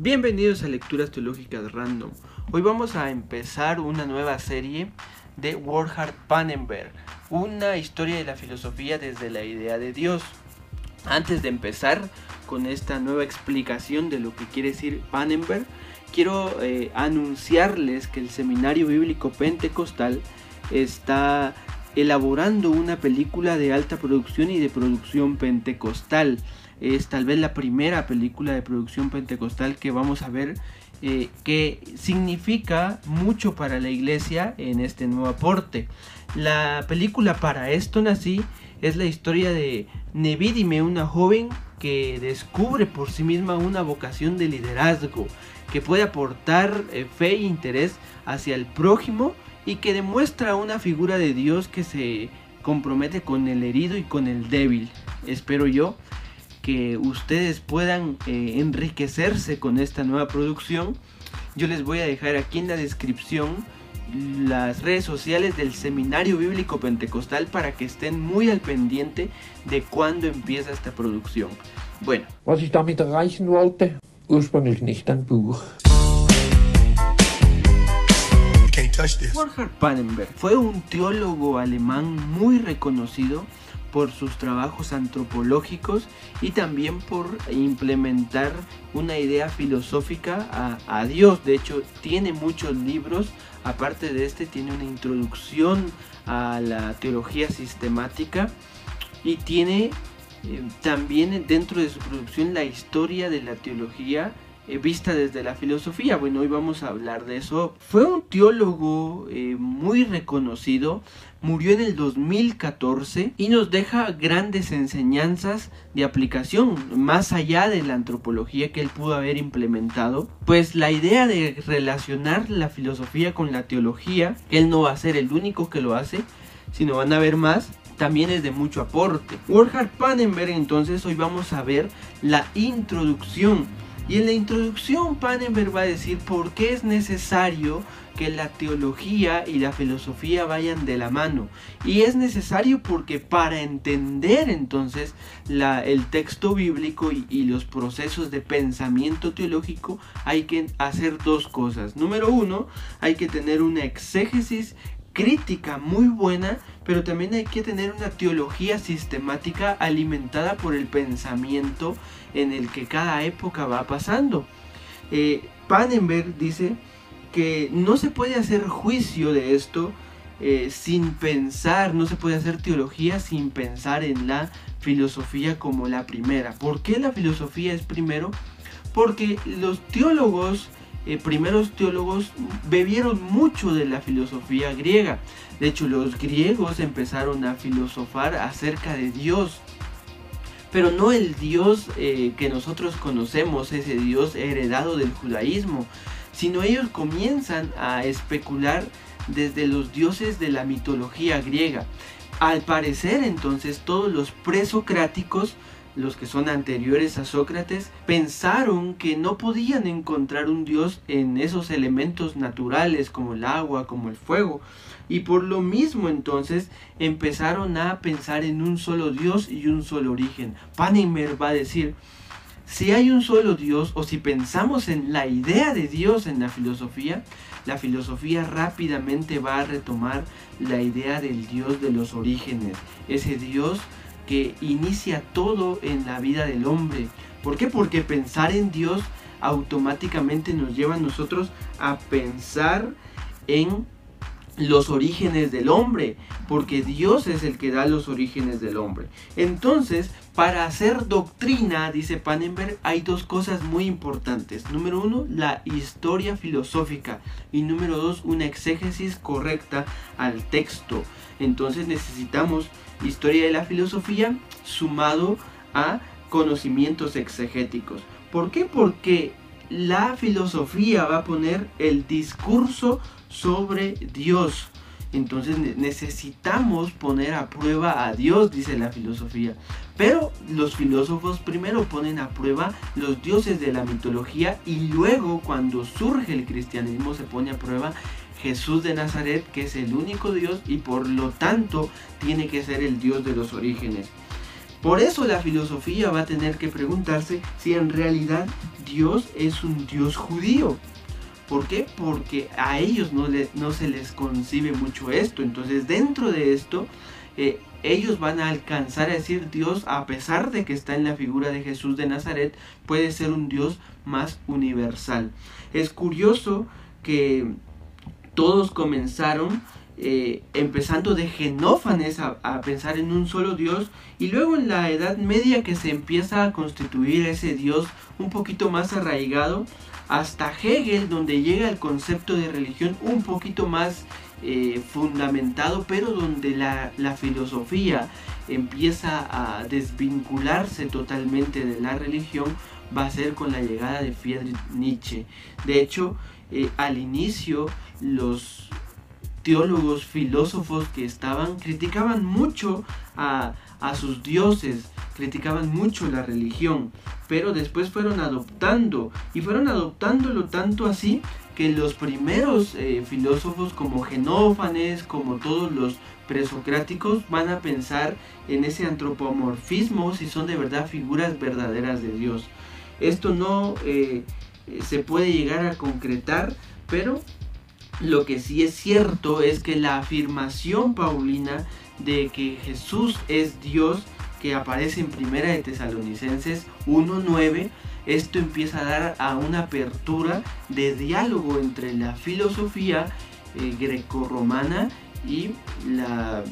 Bienvenidos a Lecturas Teológicas Random. Hoy vamos a empezar una nueva serie de Warhard Pannenberg, una historia de la filosofía desde la idea de Dios. Antes de empezar con esta nueva explicación de lo que quiere decir Pannenberg, quiero eh, anunciarles que el Seminario Bíblico Pentecostal está elaborando una película de alta producción y de producción pentecostal. Es tal vez la primera película de producción pentecostal que vamos a ver eh, que significa mucho para la iglesia en este nuevo aporte. La película Para esto nací es la historia de Nevidime, una joven que descubre por sí misma una vocación de liderazgo, que puede aportar eh, fe e interés hacia el prójimo y que demuestra una figura de Dios que se compromete con el herido y con el débil. Espero yo que ustedes puedan eh, enriquecerse con esta nueva producción. Yo les voy a dejar aquí en la descripción las redes sociales del Seminario Bíblico Pentecostal para que estén muy al pendiente de cuándo empieza esta producción. Bueno. Was ich damit erreichen wollte, ursprünglich nicht ein Buch. Warhard Pannenberg fue un teólogo alemán muy reconocido por sus trabajos antropológicos y también por implementar una idea filosófica a, a, Dios. De hecho, tiene muchos libros. Aparte de este, tiene una introducción a la teología sistemática y tiene eh, también dentro de su producción la historia de la teología eh, vista desde la filosofía. Bueno, hoy vamos a hablar de eso. Fue un teólogo eh, muy reconocido, murió en el 2014 y nos deja grandes enseñanzas de aplicación más allá de la antropología que él pudo haber implementado. Pues la idea de relacionar la filosofía con la teología, él no va a ser el único que lo hace, sino van a haber más, también es de mucho aporte. Warhard Pannenberg entonces hoy vamos a ver la introducción y en la introducción Pannenberg va a decir por qué es necesario que la teología y la filosofía vayan de la mano. Y es necesario porque para entender entonces el texto bíblico y, y, los procesos de pensamiento teológico hay que hacer dos cosas. Número uno, hay que tener una exégesis crítica muy buena, pero también hay que tener una teología sistemática alimentada por el pensamiento en el que cada época va pasando. Eh, Pannenberg dice que no se puede hacer juicio de esto eh, sin pensar, no se puede hacer teología sin pensar en la filosofía como la primera. ¿Por qué la filosofía es primero? Porque los teólogos eh, primeros teólogos bebieron mucho de la filosofía griega. De hecho, los griegos empezaron a filosofar acerca de Dios. Pero no el Dios eh, que nosotros conocemos, ese Dios heredado del judaísmo, sino ellos comienzan a especular desde los dioses de la mitología griega. Al parecer entonces todos los presocráticos los que son anteriores a Sócrates, pensaron que no podían encontrar un Dios en esos elementos naturales como el agua, como el fuego. Y por lo mismo entonces empezaron a pensar en un solo Dios y un solo origen. Panimer va a decir, si hay un solo Dios o si pensamos en la idea de Dios en la filosofía, la filosofía rápidamente va a retomar la idea del Dios de los orígenes, ese Dios que inicia todo en la vida del hombre. ¿Por qué? Porque pensar en Dios automáticamente nos lleva a nosotros a pensar en los orígenes del hombre, porque Dios es el que da los orígenes del hombre. Entonces, para hacer doctrina, dice Pannenberg, hay dos cosas muy importantes. Número uno, la historia filosófica y número dos, una exégesis correcta al texto. Entonces necesitamos historia de la filosofía sumado a conocimientos exegéticos. ¿Por qué? Porque la filosofía va a poner el discurso sobre Dios. Entonces necesitamos poner a prueba a Dios, dice la filosofía. Pero los filósofos primero ponen a prueba los dioses de la mitología y luego cuando surge el cristianismo se pone a prueba Jesús de Nazaret, que es el único Dios y por lo tanto tiene que ser el Dios de los orígenes. Por eso la filosofía va a tener que preguntarse si en realidad Dios es un Dios judío. ¿Por qué? Porque a ellos no, no se les concibe mucho esto. Entonces dentro de esto, eh, ellos van a alcanzar a decir Dios, a pesar de que está en la figura de Jesús de Nazaret, puede ser un Dios más universal. Es curioso que todos comenzaron eh, empezando de Genófanes a, pensar en un solo Dios y luego en la Edad Media que se empieza a constituir ese Dios un poquito más arraigado hasta Hegel donde llega el concepto de religión un poquito más eh, fundamentado pero donde la, la filosofía empieza a desvincularse totalmente de la religión va a ser con la llegada de Friedrich Nietzsche. De hecho, eh, al inicio los teólogos, filósofos que estaban, criticaban mucho a, a sus dioses, criticaban mucho la religión, pero después fueron adoptando y fueron adoptándolo tanto así que los primeros eh, filósofos como Genófanes, como todos los presocráticos, van a pensar en ese antropomorfismo si son de verdad figuras verdaderas de Dios. Esto no eh, se puede llegar a concretar, pero lo que sí es cierto es que la afirmación paulina de que Jesús es Dios, que aparece en Primera de Tesalonicenses 1.9, esto empieza a dar a una apertura de diálogo entre la filosofía eh, grecorromana y la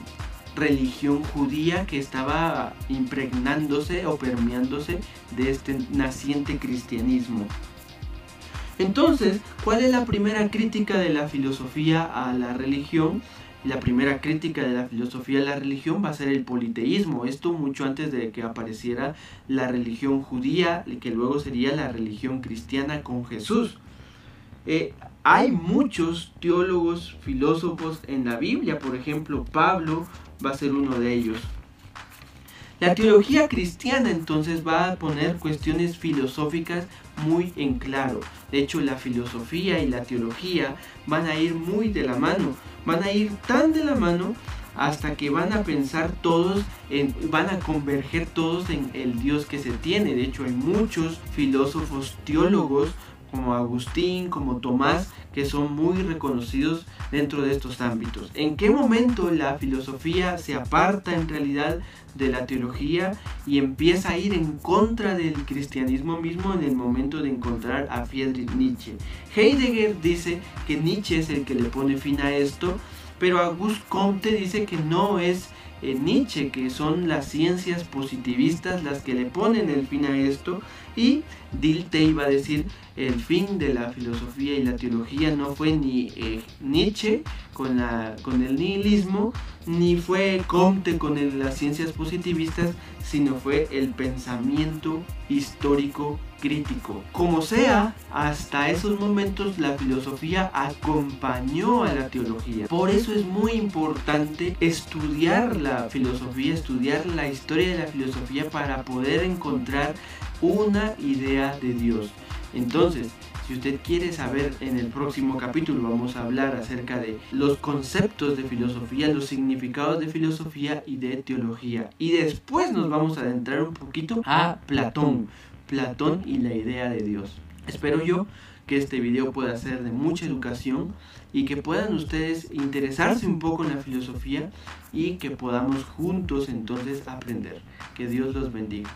religión judía que estaba impregnándose o permeándose de este naciente cristianismo. Entonces, ¿cuál es la primera crítica de la filosofía a la religión? La primera crítica de la filosofía a la religión va a ser el politeísmo. Esto mucho antes de que apareciera la religión judía, que luego sería la religión cristiana con Jesús. Eh, hay muchos teólogos, filósofos en la Biblia, por ejemplo, Pablo va a ser uno de ellos. La teología cristiana entonces va a poner cuestiones filosóficas muy en claro. De hecho, la filosofía y la teología van a ir muy de la mano. Van a ir tan de la mano hasta que van a pensar todos, en, van a converger todos en el Dios que se tiene. De hecho, hay muchos filósofos teólogos como Agustín, como Tomás, que son muy reconocidos dentro de estos ámbitos. ¿En qué momento la filosofía se aparta en realidad de la teología y empieza a ir en contra del cristianismo mismo en el momento de encontrar a Friedrich Nietzsche? Heidegger dice que Nietzsche es el que le pone fin a esto, pero Auguste Comte dice que no es eh, Nietzsche, que son las ciencias positivistas las que le ponen el fin a esto, y Dilte iba a decir el fin de la filosofía y la teología no fue ni eh, Nietzsche con, la, con el nihilismo, ni fue Comte con las ciencias positivistas, sino fue el pensamiento histórico crítico. Como sea, hasta esos momentos la filosofía acompañó a la teología. Por eso es muy importante estudiar la filosofía, estudiar la historia de la filosofía para poder encontrar una idea de Dios. Entonces, si usted quiere saber en el próximo capítulo vamos a hablar acerca de los conceptos de filosofía, los significados de filosofía y de teología. Y después nos vamos a adentrar un poquito a Platón, Platón y la idea de Dios. Espero yo que este video pueda ser de mucha educación y que puedan ustedes interesarse un poco en la filosofía y que podamos juntos entonces aprender. Que Dios los bendiga.